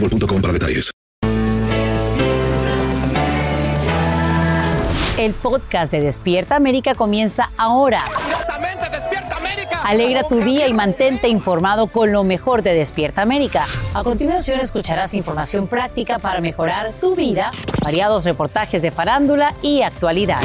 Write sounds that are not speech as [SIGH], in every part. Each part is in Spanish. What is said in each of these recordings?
boostmobile.com para detalles. El podcast de Despierta América comienza ahora. Alegra tu día y mantente informado con lo mejor de Despierta América. A continuación escucharás información práctica para mejorar tu vida, variados reportajes de farándula y actualidad.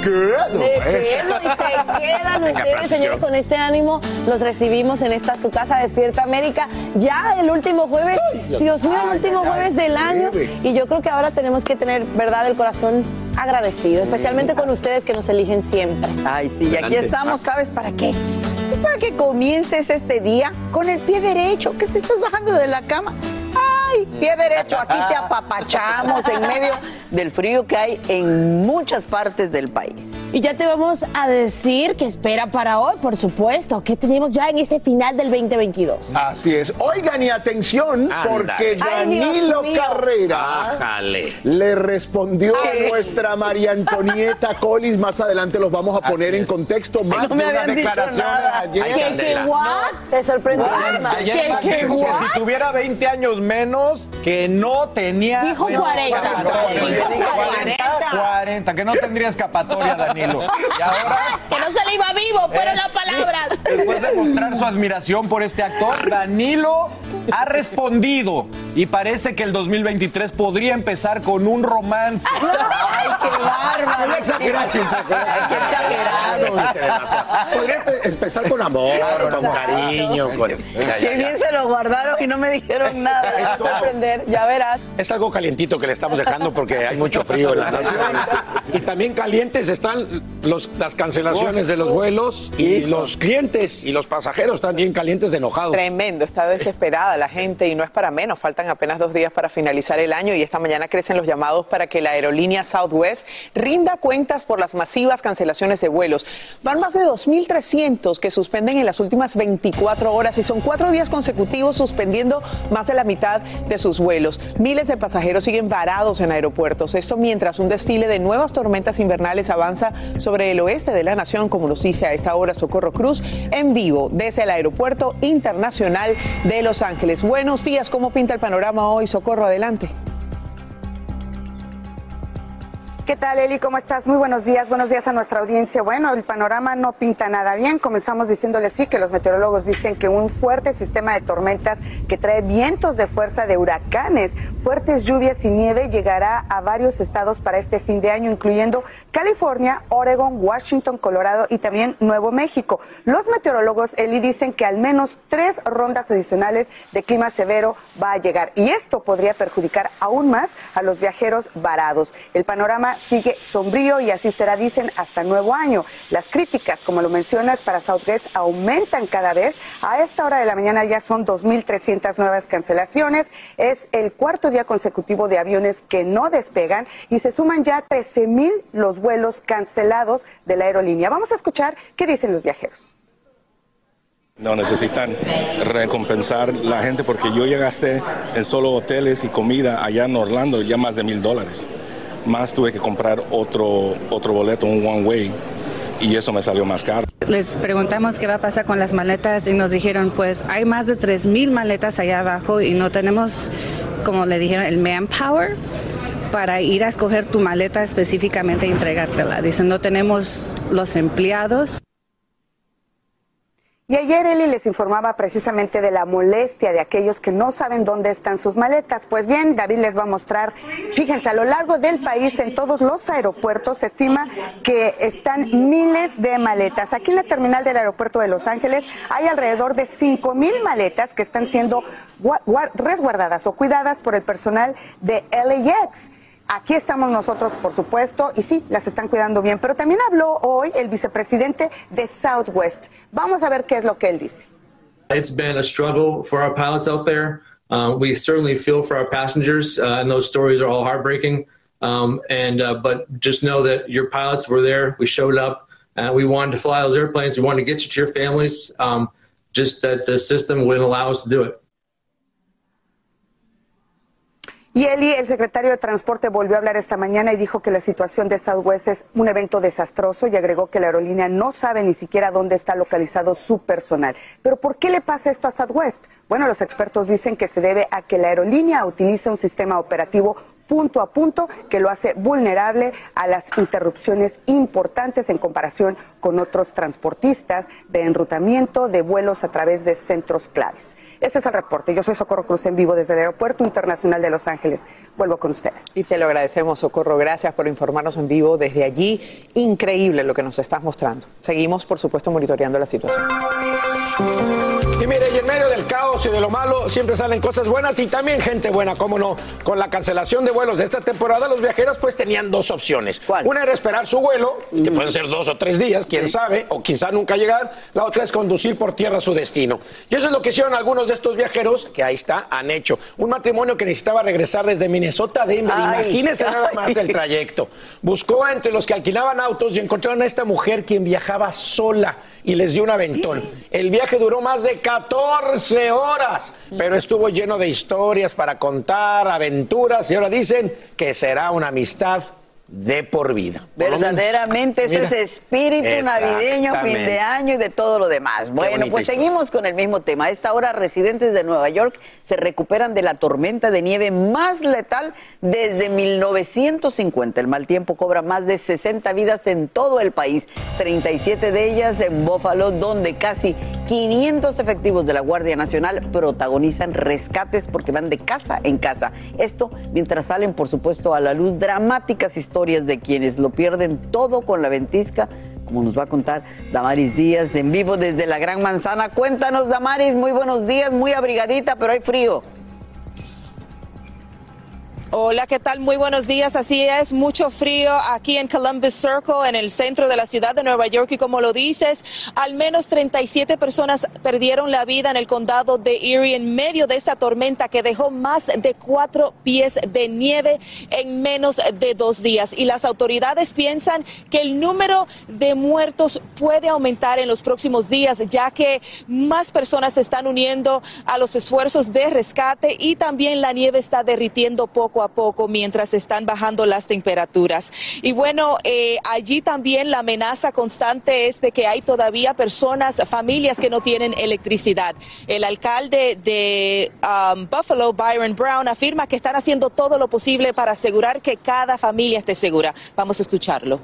Quedo. Me quedo y se quedan ustedes, señores, con este ánimo. Los recibimos en esta su casa Despierta América. Ya el último jueves, Dios mío, el último jueves del año. Y yo creo que ahora tenemos que tener, verdad, el corazón agradecido, especialmente con ustedes que nos eligen siempre. Ay, sí, y aquí estamos, ¿sabes para qué? Para que comiences este día con el pie derecho, que te estás bajando de la cama. Ay, pie derecho, aquí te apapachamos en medio del frío que hay en muchas partes del país. Y ya te vamos a decir que espera para hoy, por supuesto, que tenemos ya en este final del 2022. Así es. Oigan y atención, porque Ay, Dios Danilo mío. Carrera Bájale. le respondió a nuestra María Antonieta Collis. Más adelante los vamos a poner en contexto. Más no me de una habían dicho declaración ayer. ¿Qué, qué, what? ¿Te sorprendió? ¿Qué, qué, que what? si tuviera 20 años menos, que no tenía. Dijo menos 40. escapatoria. Dijo 40. 40, que no tendría escapatoria, Danilo. Y ahora, Que no se le iba vivo, fueron las palabras. después de mostrar su admiración por este actor, Danilo ha respondido y parece que el 2023 podría empezar con un romance. Ay, qué bárbaro. qué exagerado. Podría empezar con amor, con cariño. Con... Ya, ya, Qué ya. bien se lo guardaron y no me dijeron nada. Te ya verás. Es algo calientito que le estamos dejando porque hay mucho frío en la nación. Y también calientes están los, las cancelaciones de los vuelos y los clientes y los pasajeros también calientes de enojados. Tremendo, está desesperada la gente y no es para menos. Faltan apenas dos días para finalizar el año y esta mañana crecen los llamados para que la aerolínea Southwest rinda cuentas por las masivas cancelaciones de vuelos. Van más de 2.300 que suspenden en las últimas 24 horas y son cuatro días consecutivos suspendiendo más de la mitad de sus vuelos. Miles de pasajeros siguen varados en aeropuertos. Esto mientras un desfile de nuevas tormentas invernales avanza sobre el oeste de la nación, como nos dice a esta hora Socorro Cruz, en vivo desde el Aeropuerto Internacional de Los Ángeles. Buenos días, ¿cómo pinta el panorama hoy? Socorro, adelante. ¿Qué tal, Eli? ¿Cómo estás? Muy buenos días. Buenos días a nuestra audiencia. Bueno, el panorama no pinta nada bien. Comenzamos diciéndole sí que los meteorólogos dicen que un fuerte sistema de tormentas que trae vientos de fuerza de huracanes, fuertes lluvias y nieve llegará a varios estados para este fin de año, incluyendo California, Oregon, Washington, Colorado y también Nuevo México. Los meteorólogos, Eli, dicen que al menos tres rondas adicionales de clima severo va a llegar y esto podría perjudicar aún más a los viajeros varados. El panorama sigue sombrío y así será, dicen, hasta nuevo año. Las críticas, como lo mencionas, para Southgate aumentan cada vez. A esta hora de la mañana ya son 2.300 nuevas cancelaciones. Es el cuarto día consecutivo de aviones que no despegan y se suman ya 13.000 los vuelos cancelados de la aerolínea. Vamos a escuchar qué dicen los viajeros. No necesitan recompensar la gente porque yo ya gasté en solo hoteles y comida allá en Orlando ya más de mil dólares. Más tuve que comprar otro, otro boleto, un one way, y eso me salió más caro. Les preguntamos qué va a pasar con las maletas y nos dijeron, pues hay más de 3 mil maletas allá abajo y no tenemos, como le dijeron, el manpower para ir a escoger tu maleta específicamente e entregártela. Dicen, no tenemos los empleados. Y ayer Eli les informaba precisamente de la molestia de aquellos que no saben dónde están sus maletas. Pues bien, David les va a mostrar, fíjense, a lo largo del país, en todos los aeropuertos, se estima que están miles de maletas. Aquí en la terminal del aeropuerto de Los Ángeles hay alrededor de 5 mil maletas que están siendo resguardadas o cuidadas por el personal de LAX. Aquí estamos nosotros, por supuesto, y sí, las están cuidando bien. Pero también habló hoy el vicepresidente de Southwest. Vamos a ver qué es lo que él dice. It's been a struggle for our pilots out there. Uh, we certainly feel for our passengers, uh, and those stories are all heartbreaking. Um, and uh, but just know that your pilots were there. We showed up. and we wanted to fly those airplanes. We wanted to get you to your families. Um, just that the system wouldn't allow us to do it. Y Eli, el secretario de Transporte, volvió a hablar esta mañana y dijo que la situación de Southwest es un evento desastroso y agregó que la aerolínea no sabe ni siquiera dónde está localizado su personal. Pero ¿por qué le pasa esto a Southwest? Bueno, los expertos dicen que se debe a que la aerolínea utiliza un sistema operativo punto a punto que lo hace vulnerable a las interrupciones importantes en comparación con otros transportistas de enrutamiento de vuelos a través de centros claves. Ese es el reporte. Yo soy Socorro Cruz en vivo desde el Aeropuerto Internacional de Los Ángeles. Vuelvo con ustedes. Y te lo agradecemos, Socorro. Gracias por informarnos en vivo desde allí. Increíble lo que nos estás mostrando. Seguimos, por supuesto, monitoreando la situación. Y mire, y en medio del caos y de lo malo siempre salen cosas buenas y también gente buena, cómo no. Con la cancelación de vuelos de esta temporada, los viajeros pues tenían dos opciones. Una era esperar su vuelo, que pueden ser dos o tres días, quién sabe, o quizá nunca llegar. La otra es conducir por tierra a su destino. Y eso es lo que hicieron algunos de estos viajeros, que ahí está, han hecho. Un matrimonio que necesitaba regresar desde Minnesota a Denver. Ay. Imagínense nada más el trayecto. Buscó entre los que alquilaban autos y encontraron a esta mujer quien viajaba sola y les dio un aventón. El viaje duró más de 14 horas, pero estuvo lleno de historias para contar, aventuras, y ahora dicen que será una amistad de por vida. Por. Verdaderamente, eso Mira. es espíritu navideño, fin de año y de todo lo demás. Bueno, pues historia. seguimos con el mismo tema. A esta hora, residentes de Nueva York se recuperan de la tormenta de nieve más letal desde 1950. El mal tiempo cobra más de 60 vidas en todo el país, 37 de ellas en Buffalo, donde casi 500 efectivos de la Guardia Nacional protagonizan rescates porque van de casa en casa. Esto mientras salen, por supuesto, a la luz dramáticas historias de quienes lo pierden todo con la ventisca, como nos va a contar Damaris Díaz en vivo desde la Gran Manzana. Cuéntanos, Damaris, muy buenos días, muy abrigadita, pero hay frío. Hola, ¿qué tal? Muy buenos días. Así es, mucho frío aquí en Columbus Circle, en el centro de la ciudad de Nueva York. Y como lo dices, al menos 37 personas perdieron la vida en el condado de Erie en medio de esta tormenta que dejó más de cuatro pies de nieve en menos de dos días. Y las autoridades piensan que el número de muertos puede aumentar en los próximos días, ya que más personas se están uniendo a los esfuerzos de rescate y también la nieve está derritiendo poco a poco mientras están bajando las temperaturas. Y bueno, eh, allí también la amenaza constante es de que hay todavía personas, familias que no tienen electricidad. El alcalde de um, Buffalo, Byron Brown, afirma que están haciendo todo lo posible para asegurar que cada familia esté segura. Vamos a escucharlo.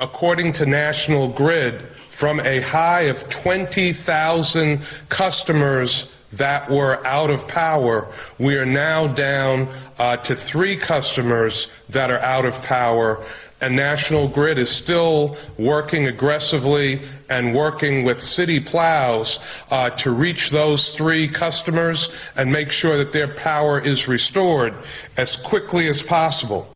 according to National Grid, from a high of 20,000 customers that were out of power, we are now down uh, to three customers that are out of power. And National Grid is still working aggressively and working with city plows uh, to reach those three customers and make sure that their power is restored as quickly as possible.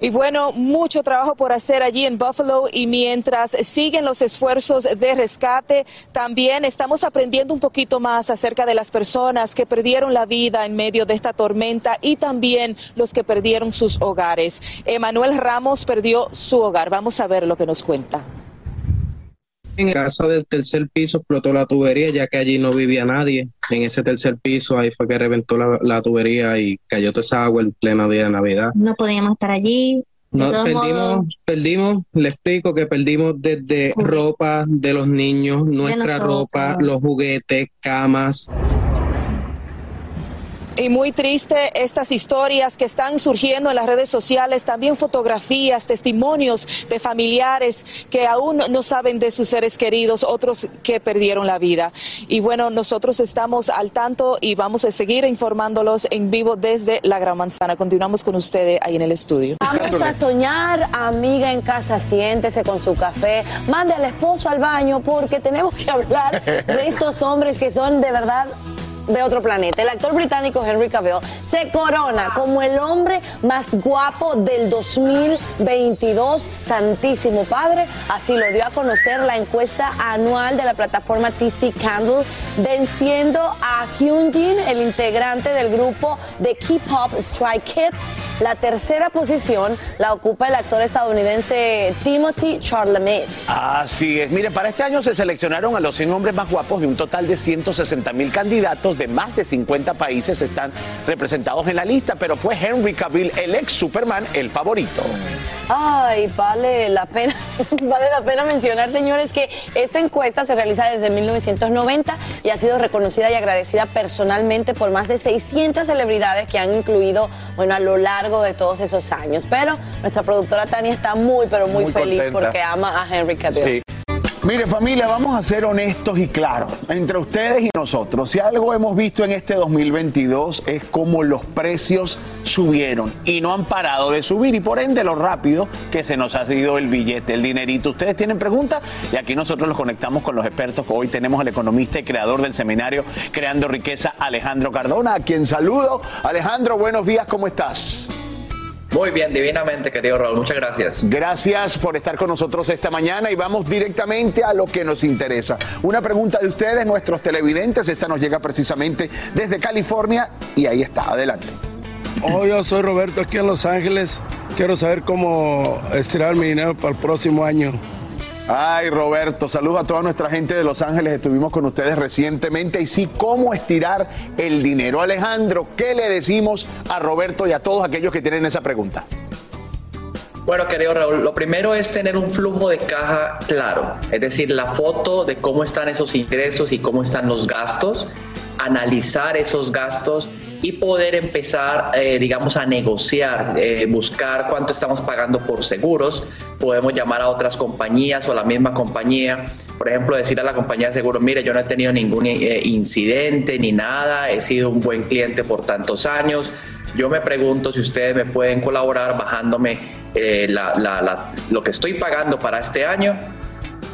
Y bueno, mucho trabajo por hacer allí en Buffalo y mientras siguen los esfuerzos de rescate, también estamos aprendiendo un poquito más acerca de las personas que perdieron la vida en medio de esta tormenta y también los que perdieron sus hogares. Emanuel Ramos perdió su hogar. Vamos a ver lo que nos cuenta. En casa del tercer piso explotó la tubería, ya que allí no vivía nadie. En ese tercer piso ahí fue que reventó la, la tubería y cayó toda esa agua en pleno día de Navidad. No podíamos estar allí. No, perdimos, modos, perdimos, le explico que perdimos desde ropa de los niños, nuestra ropa, los juguetes, camas. Y muy triste estas historias que están surgiendo en las redes sociales, también fotografías, testimonios de familiares que aún no saben de sus seres queridos, otros que perdieron la vida. Y bueno, nosotros estamos al tanto y vamos a seguir informándolos en vivo desde la Gran Manzana. Continuamos con ustedes ahí en el estudio. Vamos a soñar, amiga en casa, siéntese con su café, mande al esposo al baño porque tenemos que hablar de estos hombres que son de verdad de otro planeta. El actor británico Henry Cavill se corona como el hombre más guapo del 2022. Santísimo Padre, así lo dio a conocer la encuesta anual de la plataforma TC Candle, venciendo a Hyunjin, el integrante del grupo de K-pop Strike Kids. La tercera posición la ocupa el actor estadounidense Timothy Chalamet. Así es. Mire, para este año se seleccionaron a los 100 hombres más guapos de un total de 160 mil candidatos de más de 50 países están representados en la lista, pero fue Henry Cavill, el ex Superman, el favorito. Ay, vale la pena, [LAUGHS] vale la pena mencionar, señores, que esta encuesta se realiza desde 1990 y ha sido reconocida y agradecida personalmente por más de 600 celebridades que han incluido, bueno, a lo largo de todos esos años. Pero nuestra productora Tania está muy, pero muy, Muy feliz contenta. porque ama a Henry Cavill. Sí. Mire familia, vamos a ser honestos y claros entre ustedes y nosotros. Si algo hemos visto en este 2022 es cómo los precios subieron y no han parado de subir y por ende lo rápido que se nos ha ido el billete, el dinerito. Ustedes tienen preguntas y aquí nosotros los conectamos con los expertos. Hoy tenemos al economista y creador del seminario Creando Riqueza, Alejandro Cardona, a quien saludo. Alejandro, buenos días, ¿cómo estás? Muy bien, divinamente, querido Raúl. Muchas gracias. Gracias por estar con nosotros esta mañana y vamos directamente a lo que nos interesa. Una pregunta de ustedes, nuestros televidentes. Esta nos llega precisamente desde California y ahí está. Adelante. Oh, yo soy Roberto aquí en Los Ángeles. Quiero saber cómo estirar mi dinero para el próximo año. Ay, Roberto, saludos a toda nuestra gente de Los Ángeles. Estuvimos con ustedes recientemente y sí, cómo estirar el dinero. Alejandro, ¿qué le decimos a Roberto y a todos aquellos que tienen esa pregunta? Bueno, querido Raúl, lo primero es tener un flujo de caja claro, es decir, la foto de cómo están esos ingresos y cómo están los gastos, analizar esos gastos y poder empezar, eh, digamos, a negociar, eh, buscar cuánto estamos pagando por seguros. Podemos llamar a otras compañías o a la misma compañía, por ejemplo, decir a la compañía de seguros, mire, yo no he tenido ningún eh, incidente ni nada, he sido un buen cliente por tantos años. Yo me pregunto si ustedes me pueden colaborar bajándome eh, la- la- la- lo que estoy pagando para este año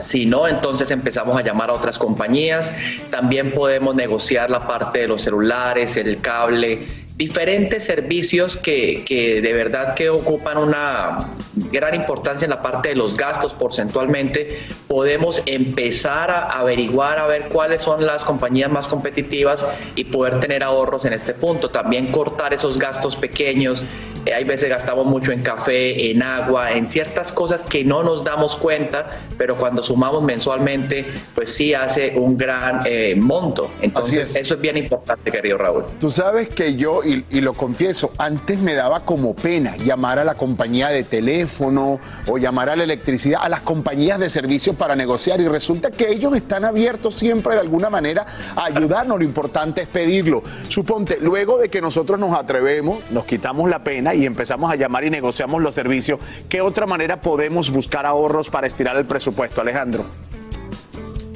si no, entonces empezamos a llamar a otras compañías. También podemos negociar la parte de los celulares, el cable, diferentes servicios que, que de verdad que ocupan una gran importancia en la parte de los gastos porcentualmente. Podemos empezar a averiguar a ver cuáles son las compañías más competitivas y poder tener ahorros en este punto. También cortar esos gastos pequeños. Eh, hay veces gastamos mucho en café, en agua, en ciertas cosas que no nos damos cuenta, pero cuando sumamos mensualmente, pues sí hace un gran eh, monto. Entonces, eso es bien importante, querido Raúl. Tú sabes que yo, y, y lo confieso, antes me daba como pena llamar a la compañía de teléfono o llamar a la electricidad, a las compañías de servicios para negociar y resulta que ellos están abiertos siempre de alguna manera a ayudarnos. Lo importante es pedirlo. Suponte, luego de que nosotros nos atrevemos, nos quitamos la pena y empezamos a llamar y negociamos los servicios, ¿qué otra manera podemos buscar ahorros para estirar el presupuesto, Alejandro?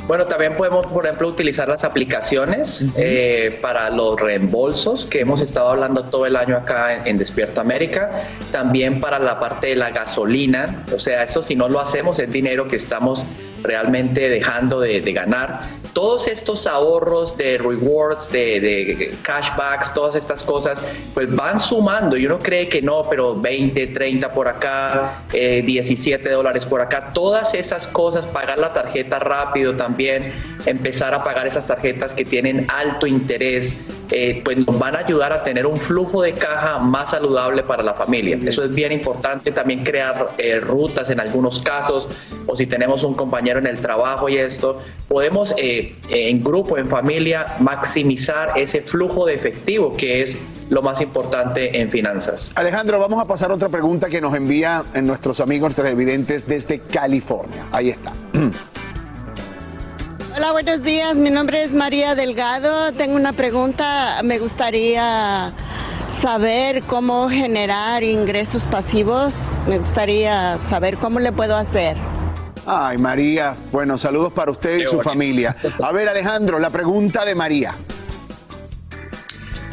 Bueno, también podemos, por ejemplo, utilizar las aplicaciones eh, para los reembolsos que hemos estado hablando todo el año acá en, Despierta América. También para la parte de la gasolina. O sea, eso si no lo hacemos es dinero que estamos realmente dejando de, ganar. Todos estos ahorros de rewards, de, cashbacks, todas estas cosas, pues van sumando. Y uno cree que no, pero 20, 30 por acá, 17 eh, dólares por acá. Todas esas cosas, pagar la tarjeta rápido también empezar a pagar esas tarjetas que tienen alto interés, eh, pues nos van a ayudar a tener un flujo de caja más saludable para la familia. Eso es bien importante, también crear eh, rutas en algunos casos, o si tenemos un compañero en el trabajo y esto, podemos eh, en grupo, en familia, maximizar ese flujo de efectivo que es lo más importante en finanzas. Alejandro, vamos a pasar a otra pregunta que nos envía nuestros amigos televidentes desde California. Ahí está. [CLEARS THROAT] Hola, buenos días. Mi nombre es María Delgado. Tengo una pregunta. Me gustaría saber cómo generar ingresos pasivos. Me gustaría saber cómo le puedo hacer. Ay, María. Bueno, saludos para usted y su familia. A ver, Alejandro, la pregunta de María.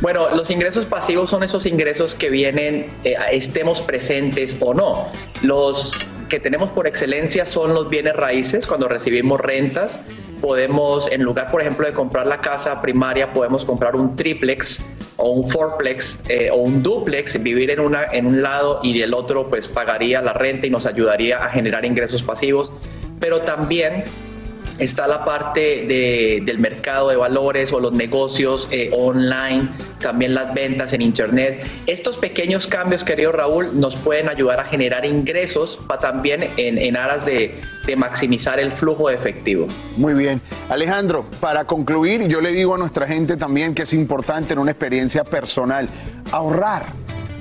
Bueno, los ingresos pasivos son esos ingresos que vienen, eh, estemos presentes o no. Los que tenemos por excelencia son los bienes raíces, cuando recibimos rentas. Podemos, en lugar, por ejemplo, de comprar la casa primaria, podemos comprar un triplex o un fourplex eh, o un duplex, vivir en, una, en un lado y el otro pues pagaría la renta y nos ayudaría a generar ingresos pasivos. Pero también está la parte del mercado de valores o los negocios eh, online, también las ventas en Internet. Estos pequeños cambios, querido Raúl, nos pueden ayudar a generar ingresos para también en, aras de, de maximizar el flujo de efectivo. Muy bien. Alejandro, para concluir, yo le digo a nuestra gente también que es importante en una experiencia personal ahorrar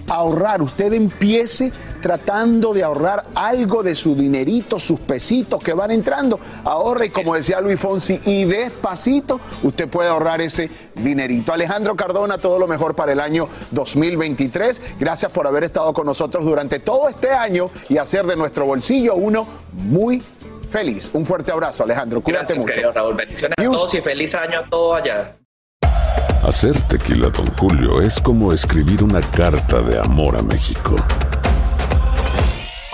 ahorrar. Usted empiece tratando de ahorrar algo de su dinerito, sus pesitos que van entrando. Ahorre, como decía Luis Fonsi, y despacito usted puede ahorrar ese dinerito. Alejandro Cardona, todo lo mejor para el año 2023. Gracias por haber estado con nosotros durante todo este año y hacer de nuestro bolsillo uno muy feliz. Un fuerte abrazo, Alejandro. Cuídate Gracias, mucho. Raúl. Bendiciones a todos y feliz año a todos allá. Hacer tequila, don Julio, es como escribir una carta de amor a México.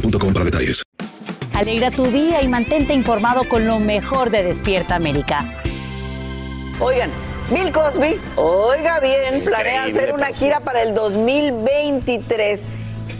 para detalles. Alegra tu día y mantente informado con lo mejor de Despierta América. Oigan, Bill Cosby, oiga bien, planea hacer una gira para el 2023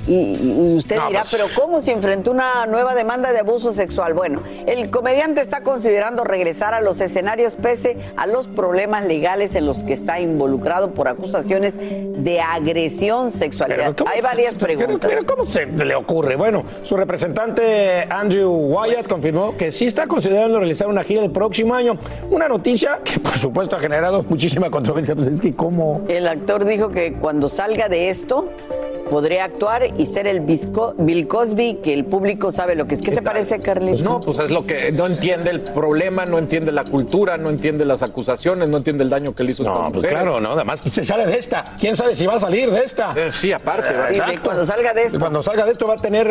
y, usted dirá, pues pero ¿cómo se enfrentó una nueva demanda de abuso sexual? Bueno, el comediante está considerando regresar a los escenarios pese a los problemas legales en los que está involucrado por acusaciones de agresión sexual. Hay varias preguntas. Pero, ¿cómo se le ocurre? Bueno, su representante Andrew Wyatt confirmó que sí está considerando realizar una gira el próximo año. Una noticia que por supuesto ha generado muchísima controversia. Pues es que cómo... El actor dijo que cuando salga de esto podría actuar y ser el Bisco- Bill Cosby que el público sabe lo que es. ¿Qué te parece, Carlitos? Pues no, pues es lo que no entiende el problema, no entiende la cultura, no entiende las acusaciones, no entiende el daño que le hizo a estas No, pues claro, no, además se sale de esta. ¿Quién sabe si va a salir de esta? Eh, sí, aparte, ¿verdad? exacto. Cuando salga de esto. Cuando salga de esto va a tener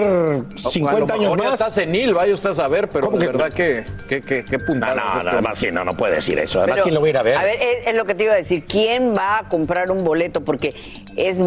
50 a lo años más. está senil, vaya usted a saber, pero ¿Cómo de que- verdad que, que, que, que puntada No, es no, esto. además sí, no, no puede decir eso. Además, Pero, ¿quién lo va a ir a ver? A ver, es, es lo que te iba a decir. ¿Quién va a comprar un boleto? Porque es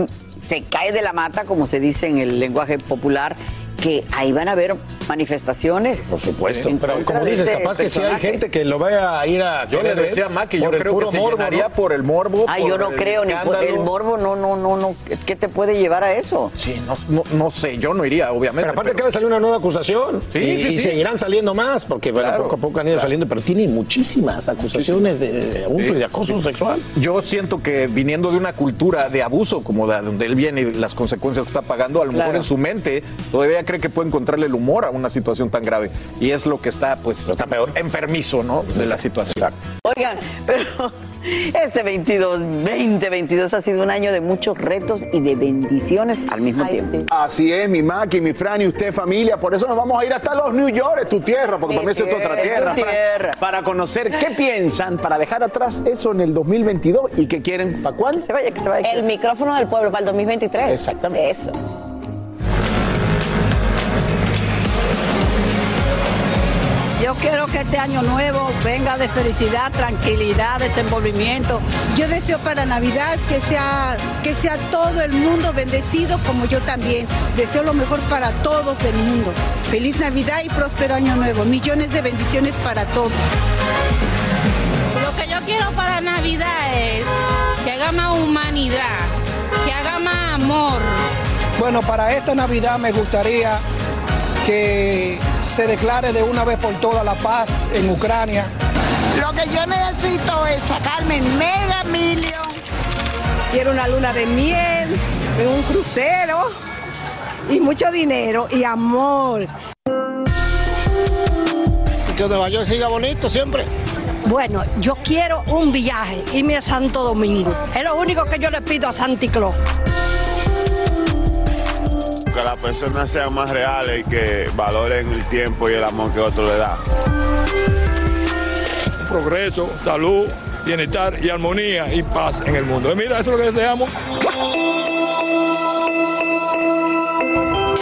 se cae de la mata, como se dice en el lenguaje popular, que ahí van a haber manifestaciones. Por supuesto, pero como dices, este capaz que sí hay gente que lo vaya a ir a Yo le decía a Maki, yo por el creo que se morbo, llenaría ¿no? por el morbo. Ay, por yo no el creo, ni por el morbo, no, no, no, no. ¿Qué te puede llevar a eso? Sí, no, no, no sé, yo no iría, obviamente. Pero aparte acaba de salir una nueva acusación. Sí, y, sí, y sí. seguirán saliendo más, porque poco a poco han ido claro. saliendo, pero tiene muchísimas acusaciones de abuso Sí. y de acoso sexual. Yo siento que viniendo de una cultura de abuso, como de donde él viene y las consecuencias que está pagando, a lo mejor en su mente todavía cree que puede encontrarle el humor a una situación tan grave. Y es lo que está, pues, está peor. enfermizo, ¿no? De la situación. Oigan, pero [LAUGHS] este 22, 2022 ha sido un año de muchos retos y de bendiciones al mismo tiempo. Así es, mi Maki, mi Fran y usted familia. Por eso nos vamos a ir hasta los New York, es tu tierra, porque Mi para mí es otra tierra, tierra. tu para- tierra. Para, conocer qué piensan, para dejar atrás eso en el 2022 y qué quieren, ¿para cuál? Se vaya, que se vaya. El micrófono del pueblo para el 2023. Exactamente. Eso. Yo quiero que este año nuevo venga de felicidad, tranquilidad, desenvolvimiento. Yo deseo para Navidad que sea, que sea todo el mundo bendecido como yo también. Deseo lo mejor para todos del mundo. Feliz Navidad y próspero año nuevo. Millones de bendiciones para todos. Lo que yo quiero para Navidad es que haga más humanidad, que haga más amor. Bueno, para esta Navidad me gustaría que se declare de una vez por todas la paz en Ucrania. Lo que yo necesito es sacarme mega million. Quiero una luna de miel, un crucero y mucho dinero y amor. Que Nueva York siga bonito siempre. Bueno, yo quiero un viaje, irme a Santo Domingo. Es lo único que yo le pido a Santi Claus. Que las personas sean más reales y que valoren el tiempo y el amor que otro le da. progreso, salud, bienestar y armonía y paz en el mundo. Y mira, eso es lo que deseamos. Eso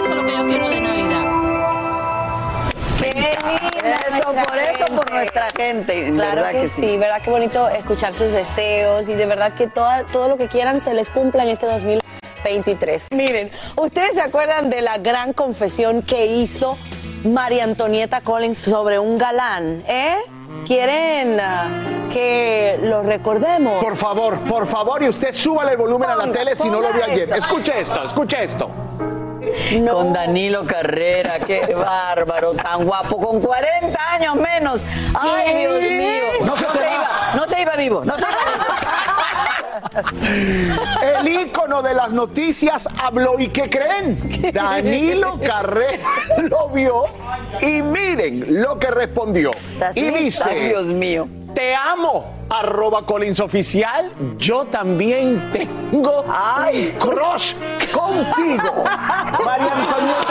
es lo que yo quiero de Navidad. Qué por eso, por gente. nuestra gente. Claro ¿verdad que, sí. verdad que bonito escuchar sus deseos y de verdad que toda- todo lo que quieran se les cumpla en este 2023. Miren, ¿ustedes se acuerdan de la gran confesión que hizo María Antonieta Collins sobre un galán? ¿Eh? ¿Quieren ah, que lo recordemos? Por favor, por favor, y usted súbale el volumen a la tele si no lo vio ayer. Escuche esto, escuche esto. Con Danilo Carrera, qué [LAUGHS] bárbaro, tan guapo, con 40 años menos. Ay, ¿Qué? Dios mío. No No, se iba, no se iba vivo, no se iba [LAUGHS] El ícono de las noticias habló y ¿qué creen? Danilo Carrera [LAUGHS] lo vio y miren lo que respondió. Y dice, Dios mío. te amo, arroba Collins Oficial, yo también tengo un crush contigo. [LAUGHS] María Collins,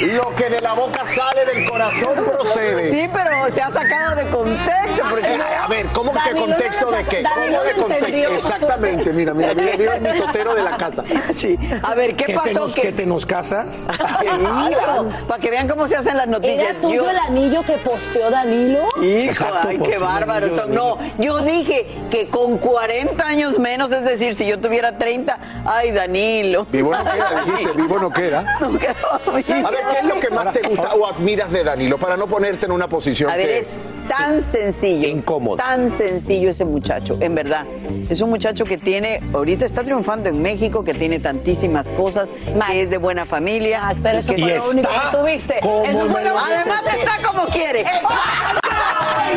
lo que de la boca sale del corazón procede. Sí, pero se ha sacado de contexto. Porque Eh, a ver, ¿cómo que contexto no de qué? saca- ¿Cómo Danilo de no contexto? Exactamente, mira, mira, mira, mira el mitotero de la casa. [LAUGHS] Sí. A ver, ¿qué, ¿Que pasó? te nos, ¿Qué- que te nos casas? [LAUGHS] para que vean cómo se hacen las noticias. ¿Era tuyo Yo- el anillo que posteó Danilo? Hijo, Exacto, ay, qué bárbaro anillo, son. No, yo dije que con 40 años menos, es decir, si yo tuviera 30, ay, Danilo. Vivo no queda, [LAUGHS] dijiste, vivo no queda. No quedó vivo. A ver, ¿qué es lo que más te gusta o admiras de Danilo para no ponerte en una posición A ver, que... es tan sencillo. Incómodo. Tan sencillo ese muchacho, en verdad. Es un muchacho que tiene, ahorita está triunfando en México, que tiene tantísimas cosas, que es de buena familia. Pero eso fue lo único que tuviste. Eso fue lo Además está como quiere.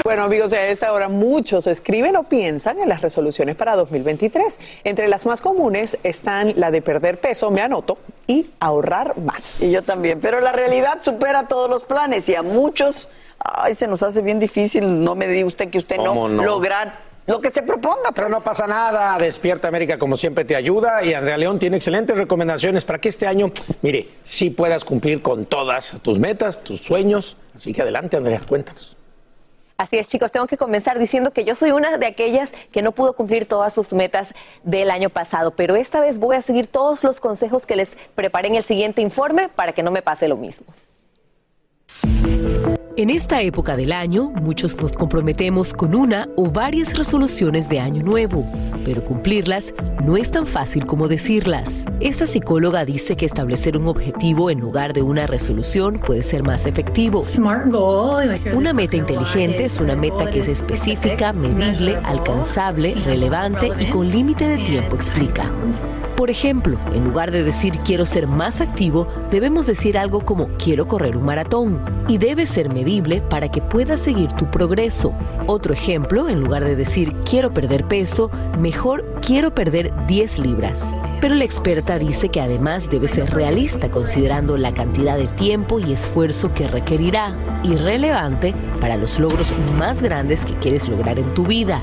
Bueno, amigos, a esta hora muchos escriben o piensan en las resoluciones para 2023. Entre las más comunes están la de perder peso, me anoto, y ahorrar más. Y yo también, pero la realidad supera todos los planes y a muchos, ay, se nos hace bien difícil, no me diga usted que usted no, lograr lo que se proponga. Pero no pasa nada, Despierta América como siempre te ayuda y Andrea León tiene excelentes recomendaciones para que este año, mire, sí puedas cumplir con todas tus metas, tus sueños. Así que adelante, Andrea, cuéntanos. Así es, chicos, tengo que comenzar diciendo que yo soy una de aquellas que no pudo cumplir todas sus metas del año pasado, pero esta vez voy a seguir todos los consejos que les preparé en el siguiente informe para que no me pase lo mismo. En esta época del año, muchos nos comprometemos con una o varias resoluciones de año nuevo, pero cumplirlas no es tan fácil como decirlas. Esta psicóloga dice que establecer un objetivo en lugar de una resolución puede ser más efectivo. Una meta inteligente es una meta que es específica, medible, alcanzable, relevante y con límite de tiempo, explica. Por ejemplo, en lugar de decir quiero ser más activo, debemos decir algo como quiero correr un maratón y debe ser medible para que puedas seguir tu progreso. Otro ejemplo, en lugar de decir quiero perder peso, mejor quiero perder 10 libras. Pero la experta dice que además debe ser realista considerando la cantidad de tiempo y esfuerzo que requerirá y relevante para los logros más grandes que quieres lograr en tu vida.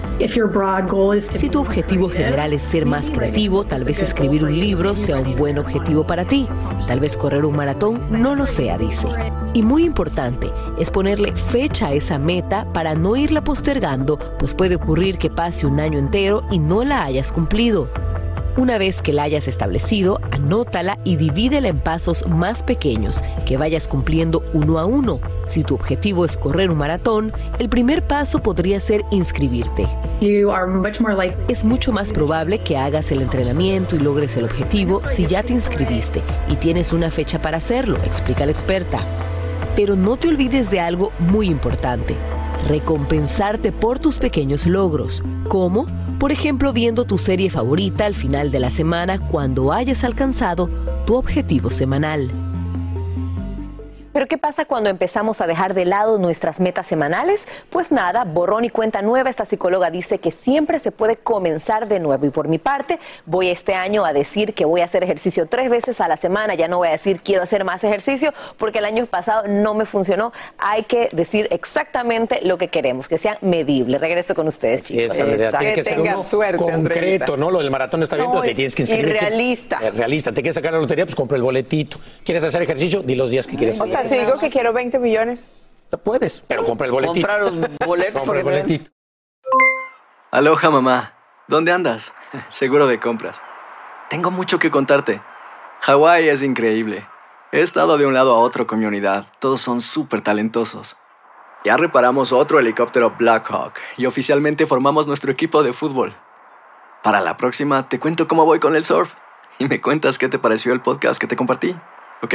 Si tu objetivo general es ser más creativo, tal vez escribir un libro sea un buen objetivo para ti. Tal vez correr un maratón no lo sea, dice. Y muy importante es ponerle fecha a esa meta para no irla postergando, pues puede ocurrir que pase un año entero y no la hayas cumplido. Una vez que la hayas establecido, anótala y divídela en pasos más pequeños que vayas cumpliendo uno a uno. Si tu objetivo es correr un maratón, el primer paso podría ser inscribirte. Es mucho más probable que hagas el entrenamiento y logres el objetivo si ya te inscribiste y tienes una fecha para hacerlo, explica la experta. Pero no te olvides de algo muy importante, recompensarte por tus pequeños logros. ¿Cómo? Por ejemplo, viendo tu serie favorita al final de la semana cuando hayas alcanzado tu objetivo semanal. Pero ¿qué pasa cuando empezamos a dejar de lado nuestras metas semanales? Pues nada, borrón y cuenta nueva. Esta psicóloga dice que siempre se puede comenzar de nuevo. Y por mi parte, voy este año a decir que voy a hacer ejercicio tres veces a la semana. Ya no voy a decir quiero hacer más ejercicio porque el año pasado no me funcionó. Hay que decir exactamente lo que queremos, que sea medible. Regreso con ustedes, chicos. Sí, Andrea, tiene que, ser uno suerte, concreto, ¿no? Lo del maratón está bien, No, pero te tienes que inscribir. y realista. Eh, realista. Te quieres sacar la lotería, pues compra el boletito. ¿Quieres hacer ejercicio? Di los días que quieres O sea, si digo que quiero 20 millones. Puedes, pero compra el boletito. Compra los boletos Compra el boletito. Aloha mamá, ¿dónde andas? [LAUGHS] Seguro de compras. Tengo mucho que contarte. Hawái es increíble. He estado de un lado a otro con mi unidad. Todos son súper talentosos. Ya reparamos otro helicóptero Blackhawk y oficialmente formamos nuestro equipo de fútbol. Para la próxima te cuento cómo voy con el surf y me cuentas qué te pareció el podcast que te compartí, ¿ok?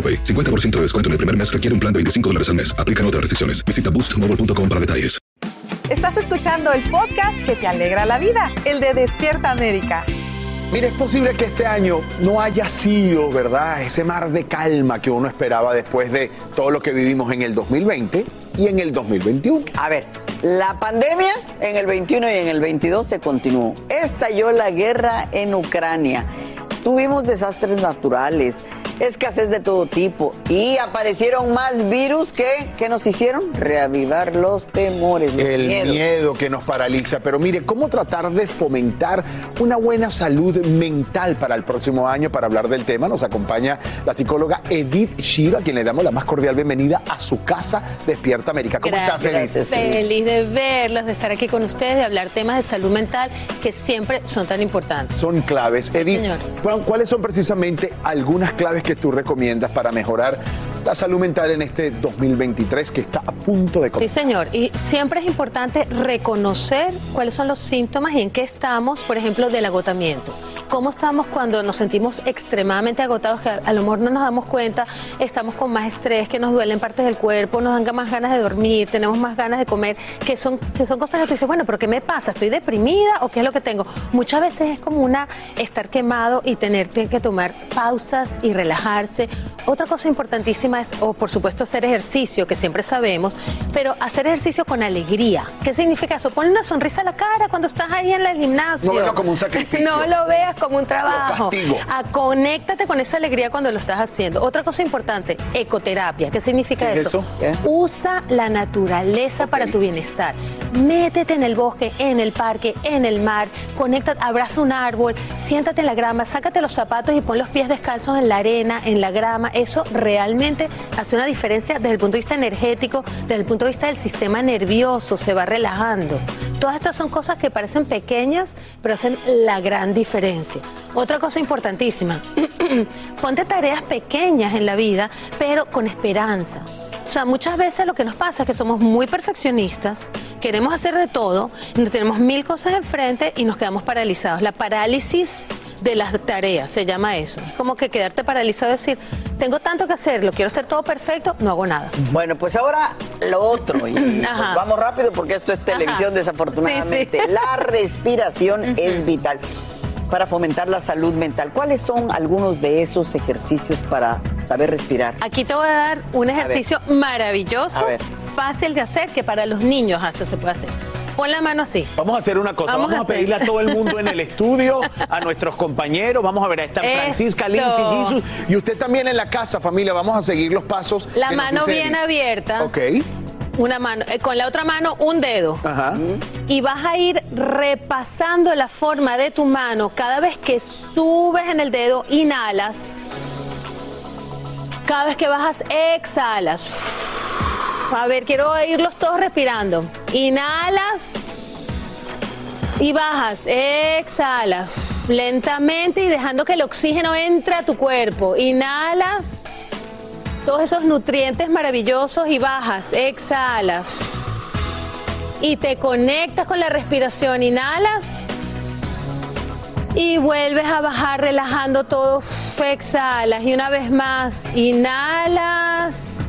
AroPay. 50% de descuento en el primer mes requiere un plan de 25 dólares al mes. Aplican otras restricciones. Visita boostmobile.com para detalles. Estás escuchando el podcast que te alegra la vida, el de Despierta América. Mire, es posible que este año no haya sido, ¿verdad? Ese mar de calma que uno esperaba después de todo lo que vivimos en el 2020 y en el 2021. A ver, la pandemia en el 21 y en el 22 se continuó. Estalló la guerra en Ucrania. Tuvimos desastres naturales. Escasez de todo tipo y aparecieron más virus que, ¿qué nos hicieron? Reavivar los temores. los El miedos. miedo que nos paraliza. Pero mire, ¿cómo tratar de fomentar una buena salud mental para el próximo año? Para hablar del tema nos acompaña la psicóloga Edith Shiro, a quien le damos la más cordial bienvenida a su casa Despierta América. ¿Cómo estás, Edith? Feliz de verlos, de estar aquí con ustedes, de hablar temas de salud mental que siempre son tan importantes. Son claves. Edith, señor. ¿cu- ¿cuáles son precisamente algunas claves que tú recomiendas para mejorar la salud mental en este 2023 que está a punto de Sí, comenzar? señor. Y siempre es importante reconocer cuáles son los síntomas y en qué estamos, por ejemplo, del agotamiento. ¿Cómo estamos cuando nos sentimos extremadamente agotados, que a lo mejor no nos damos cuenta, estamos con más estrés, que nos duelen partes del cuerpo, nos dan más ganas de dormir, tenemos más ganas de comer, que son, que son cosas que tú dices, bueno, pero ¿qué me pasa? ¿Estoy deprimida o qué es lo que tengo? Muchas veces es como una estar quemado y tener que tomar pausas y relajarse. Otra cosa importantísima es, o por supuesto, hacer ejercicio, que siempre sabemos, pero hacer ejercicio con alegría. ¿Qué significa eso? Ponle una sonrisa a la cara cuando estás ahí en el gimnasio. No verlo como un [LAUGHS] sacrificio. No lo veas como un trabajo. A, conéctate con esa alegría cuando lo estás haciendo. Otra cosa importante, ecoterapia. ¿Qué significa ¿Qué es eso? eso? Usa la naturaleza para tu bienestar. Métete en el bosque, en el parque, en el mar, conecta, abraza un árbol, siéntate en la grama, sácate los zapatos y pon los pies descalzos en la arena, en la grama. Eso realmente hace una diferencia desde el punto de vista energético, desde el punto de vista del sistema nervioso, se va relajando. Todas estas son cosas que parecen pequeñas, pero hacen la gran diferencia. Otra cosa importantísima, [CLEARS THROAT] ponte tareas pequeñas en la vida, pero con esperanza. O sea, muchas veces lo que nos pasa es que somos muy perfeccionistas, queremos hacer de todo, tenemos mil cosas enfrente y nos quedamos paralizados. La parálisis de las tareas se llama eso. Es como que quedarte paralizado y decir, tengo tanto que hacer, lo quiero hacer todo perfecto, no hago nada. Bueno, pues ahora lo otro. Y [CLEARS THROAT] pues vamos rápido porque esto es televisión, Ajá. desafortunadamente. Sí, sí. La respiración es vital para fomentar la salud mental. ¿Cuáles son algunos de esos ejercicios para saber respirar? Aquí te voy a dar un ejercicio maravilloso, fácil de hacer, que para los niños hasta se puede hacer. Pon la mano así. Vamos a hacer una cosa, Vamos vamos, a a, hacer. pedirle a todo el mundo en el [LAUGHS] estudio, a nuestros compañeros, vamos a ver, están Esto. Francisca, Lindsay, Jesus, y usted también en la casa, familia, vamos a seguir los pasos. La mano bien abierta. Ok. Una mano, eh, con la otra mano un dedo. Ajá. Y vas a ir repasando la forma de tu mano. Cada vez que subes en el dedo, inhalas. Cada vez que bajas, exhalas. A ver, quiero oírlos todos respirando. Inhalas y bajas, exhalas. Lentamente y dejando que el oxígeno entre a tu cuerpo. Inhalas todos esos nutrientes maravillosos y bajas, exhalas. Y te conectas con la respiración, inhalas y vuelves a bajar relajando todo, exhalas y una vez más, inhalas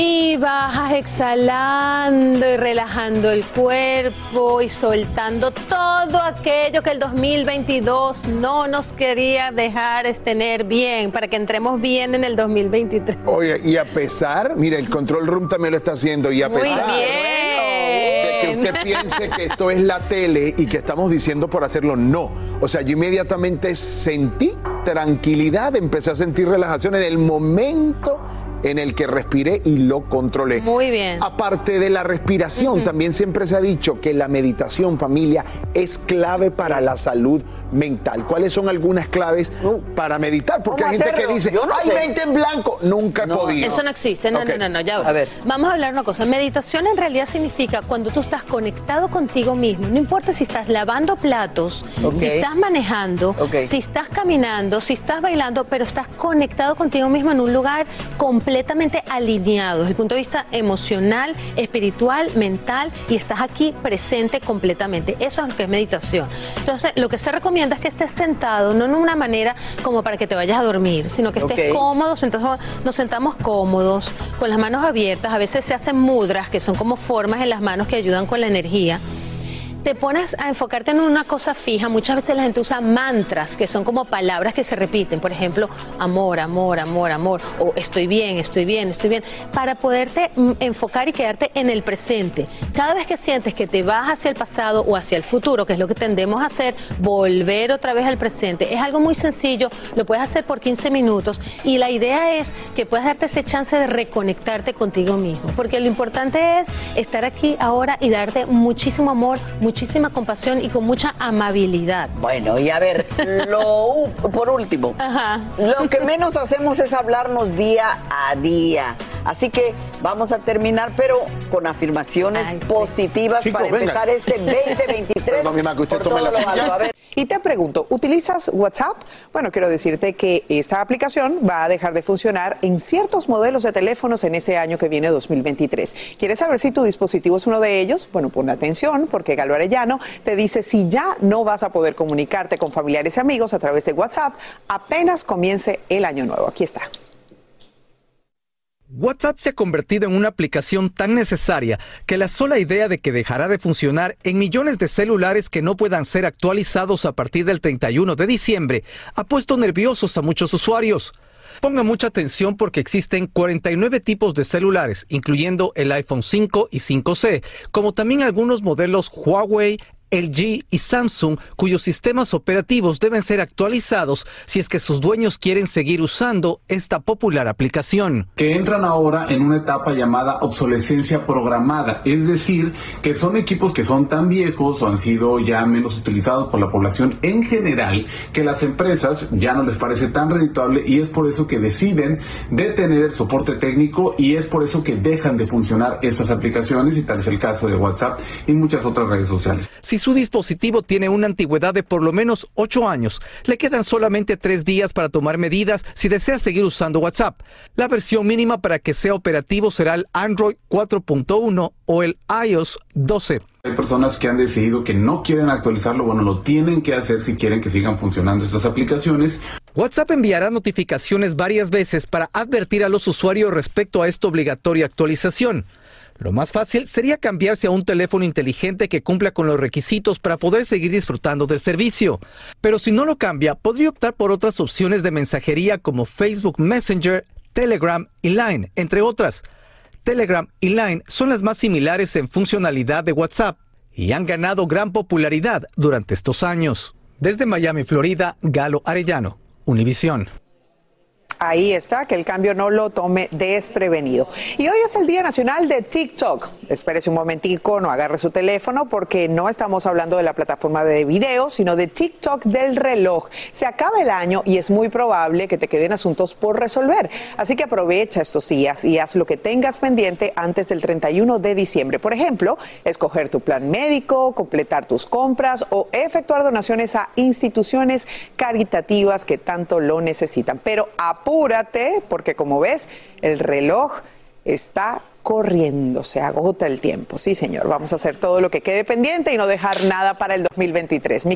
y bajas exhalando y relajando el cuerpo y soltando todo aquello que el 2022 no nos quería dejar tener bien para que entremos bien en el 2023. Oye, y a pesar, mire, el control room también lo está haciendo, y a Muy pesar de que bien. usted piense que esto es la tele y que estamos diciendo por hacerlo, no. O sea, yo inmediatamente sentí tranquilidad, empecé a sentir relajación en el momento en el que respiré y lo controlé. Muy bien. Aparte de la respiración, también siempre se ha dicho que la meditación, familia, es clave para la salud mental. ¿Cuáles son algunas claves para meditar? Porque ¿Cómo hay gente hacerlo? que dice, Yo no ¡ay, sé". mente en blanco! Nunca he podido. Eso no existe, no, no, no, no, ya va. A ver. Vamos a hablar una cosa. Meditación en realidad significa cuando tú estás conectado contigo mismo. No importa si estás lavando platos, si estás manejando, si estás caminando, si estás bailando, pero estás conectado contigo mismo en un lugar completamente alineado desde el punto de vista emocional, espiritual, mental y estás aquí presente completamente. Eso es lo que es meditación. Entonces, lo que se recomienda es que estés sentado, no en una manera como para que te vayas a dormir, sino que estés Ok. cómodos. Entonces, nos sentamos cómodos, con las manos abiertas. A veces se hacen mudras, que son como formas en las manos que ayudan con la energía. Te pones a enfocarte en una cosa fija, muchas veces la gente usa mantras, que son como palabras que se repiten, por ejemplo, amor, amor, amor, amor, o estoy bien, estoy bien, estoy bien, para poderte mm, enfocar y quedarte en el presente. Cada vez que sientes que te vas hacia el pasado o hacia el futuro, que es lo que tendemos a hacer, volver otra vez al presente, es algo muy sencillo, lo puedes hacer por 15 minutos y la idea es que puedas darte ese chance de reconectarte contigo mismo, porque lo importante es estar aquí ahora y darte muchísimo amor, muchísima compasión y con mucha amabilidad. Bueno, y a ver, [LAUGHS] lo por último, lo que menos hacemos es hablarnos día a día. Así que vamos a terminar, pero con afirmaciones positivas para empezar este [LAUGHS] 2023. Perdón, mi que usted tome la silla. A ver, y te pregunto, ¿utilizas WhatsApp? Bueno, quiero decirte que esta aplicación va a dejar de funcionar en ciertos modelos de teléfonos en este año que viene 2023. ¿Quieres saber si tu dispositivo es uno de ellos? Bueno, pon atención porque Galo Arellano te dice si ya no vas a poder comunicarte con familiares y amigos a través de WhatsApp apenas comience el año nuevo. Aquí está. WhatsApp se ha convertido en una aplicación tan necesaria que la sola idea de que dejará de funcionar en millones de celulares que no puedan ser actualizados a partir del 31 de diciembre ha puesto nerviosos a muchos usuarios. Ponga mucha atención porque existen 49 tipos de celulares, incluyendo el iPhone 5 y 5C, como también algunos modelos Huawei, LG y Samsung, cuyos sistemas operativos deben ser actualizados si es que sus dueños quieren seguir usando esta popular aplicación. Que entran ahora en una etapa llamada obsolescencia programada, es decir, que son equipos que son tan viejos o han sido ya menos utilizados por la población en general, que las empresas ya no les parece tan redituable y es por eso que deciden detener el soporte técnico y es por eso que dejan de funcionar estas aplicaciones y tal es el caso de WhatsApp y muchas otras redes sociales. Si su dispositivo tiene una antigüedad de por lo menos 8 años, le quedan solamente 3 días para tomar medidas si desea seguir usando WhatsApp. La versión mínima para que sea operativo será el Android 4.1 o el iOS 12. Hay personas que han decidido que no quieren actualizarlo, bueno, lo tienen que hacer si quieren que sigan funcionando estas aplicaciones. WhatsApp enviará notificaciones varias veces para advertir a los usuarios respecto a esta obligatoria actualización. Lo más fácil sería cambiarse a un teléfono inteligente que cumpla con los requisitos para poder seguir disfrutando del servicio. Pero si no lo cambia, podría optar por otras opciones de mensajería como Facebook Messenger, Telegram y Line, entre otras. Telegram y Line son las más similares en funcionalidad de WhatsApp y han ganado gran popularidad durante estos años. Desde Miami, Florida, Galo Arellano, Univisión. Ahí está, que el cambio no lo tome desprevenido. Y hoy es el Día Nacional de TikTok. Espérese un momentico, no agarre su teléfono porque no estamos hablando de la plataforma de video, sino de TikTok del reloj. Se acaba el año y es muy probable que te queden asuntos por resolver. Así que aprovecha estos días y haz lo que tengas pendiente antes del 31 de diciembre. Por ejemplo, escoger tu plan médico, completar tus compras o efectuar donaciones a instituciones caritativas que tanto lo necesitan. Pero a apúrate, porque como ves, el reloj está corriendo, se agota el tiempo. Sí, señor, vamos a hacer todo lo que quede pendiente y no dejar nada para el 2023.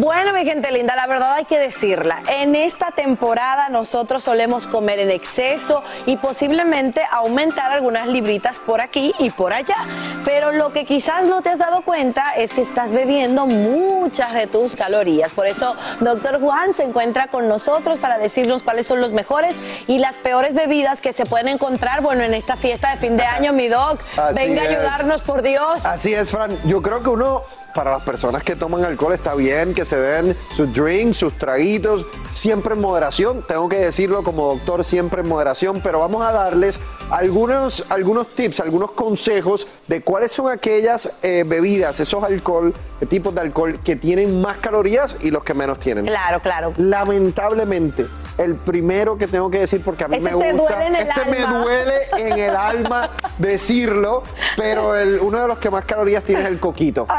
Bueno, mi gente linda, la verdad hay que decirla. En esta temporada nosotros solemos comer en exceso y posiblemente aumentar algunas libritas por aquí y por allá. Pero lo que quizás no te has dado cuenta es que estás bebiendo muchas de tus calorías. Por eso, doctor Juan se encuentra con nosotros para decirnos cuáles son los mejores y las peores bebidas que se pueden encontrar, bueno, en esta fiesta de fin de año, mi doc. Venga a ayudarnos, por Dios. Así es, Fran. Yo creo que uno para las personas que toman alcohol está bien que se den sus drinks, sus traguitos, siempre en moderación. Tengo que decirlo como doctor, siempre en moderación, pero vamos a darles algunos, algunos tips, algunos consejos de cuáles son aquellas eh, bebidas, esos alcohol, tipos de alcohol que tienen más calorías y los que menos tienen. Claro, claro. Lamentablemente, el primero que tengo que decir porque a mí me gusta. este me duele en el alma decirlo, pero uno de los que más calorías tiene es el coquito. [LAUGHS]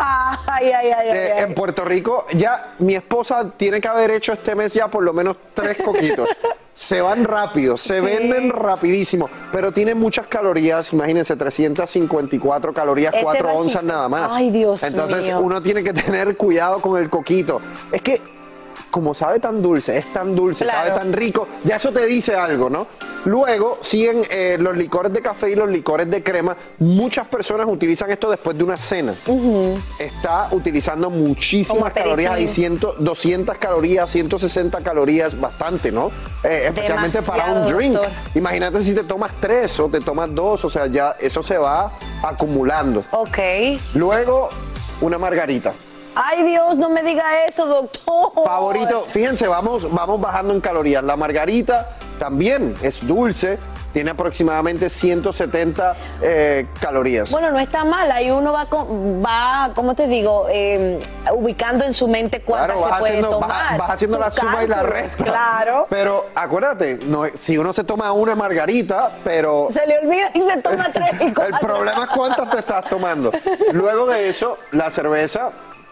Ay, ay, ay, en Puerto Rico, ya mi esposa tiene que haber hecho este mes ya por lo menos tres coquitos. se van rápido, se venden rapidísimo, pero tienen muchas calorías, imagínense, 354 calorías, 4 onzas nada más. Ay, Dios Entonces uno tiene que tener cuidado con el coquito. Es que como sabe tan dulce, es tan dulce, sabe tan rico, ya eso te dice algo, ¿no? Luego siguen eh, los licores de café y los licores de crema. Muchas personas utilizan esto después de una cena. Está utilizando muchísimas calorías, hay 100, 200 calorías, 160 calorías, bastante, ¿no? Eh, especialmente para un drink. doctor. Imagínate si te tomas tres o te tomas dos, o sea, ya eso se va acumulando. Ok. Luego, una margarita. Ay, Dios, no me diga eso, doctor. Favorito, fíjense, vamos, vamos bajando en calorías. La margarita también es dulce, tiene aproximadamente 170 eh, calorías. Bueno, no está mal. Ahí uno va, con- va ¿cómo te digo? Eh, ubicando en su mente cuántas Claro, se puede haciendo, tomar. vas- vas haciendo la suma y la resta. Claro. Pero acuérdate, no, si uno se toma una margarita, pero Se le olvida y se toma tres y [LAUGHS] el problema es cuántas te estás tomando. Luego de eso, la cerveza,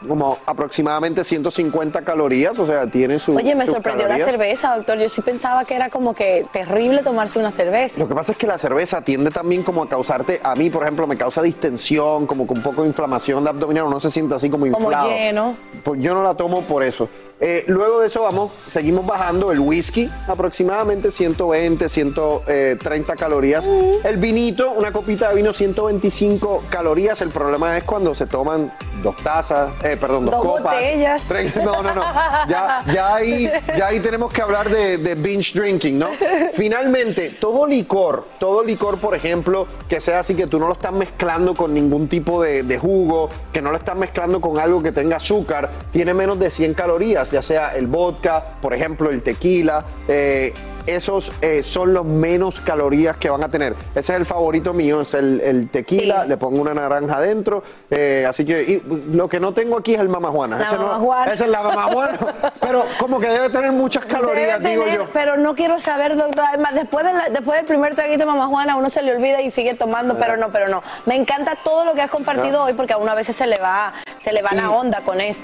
como aproximadamente 150 calorías, o sea, tiene su. Oye, me sorprendió la cerveza, doctor. Yo sí pensaba que era como que terrible tomarse una cerveza. Lo que pasa es que la cerveza tiende también como a causarte, a mí por ejemplo me causa distensión, como con un poco de inflamación de abdominal, uno se siente así como Como inflado. lleno. Pues yo no la tomo por eso. Eh, luego de eso vamos, seguimos bajando el whisky, aproximadamente 120, 130 calorías. El vinito, una copita de vino, 125 calorías. El problema es cuando se toman dos tazas, eh, perdón, dos, Dos copas. botellas. Tres- No, no, no. Ya, ya, ahí, ya ahí tenemos que hablar de, de binge drinking, ¿no? Finalmente, todo licor, todo licor, por ejemplo, que sea así que tú no lo estás mezclando con ningún tipo de, de jugo, que no lo estás mezclando con algo que tenga azúcar, tiene menos de 100 calorías, ya sea el vodka, por ejemplo, el tequila. eh, esos eh, son los menos calorías que van a tener. Ese es el favorito mío, es el, el tequila, le pongo una naranja adentro. eh, así que y lo que no tengo aquí es el mamajuana. La Ese no- mamajuana. esa es la mamajuana. [LAUGHS] pero como que debe tener muchas calorías, Debe digo tener, yo. Pero no quiero saber, doctor. Además, después, de la- después del primer traguito de mamá Juana, uno se le olvida y sigue tomando, pero no, pero no. Me encanta todo lo que has compartido Ya. hoy porque a uno a veces se le va, se le va la onda con esto.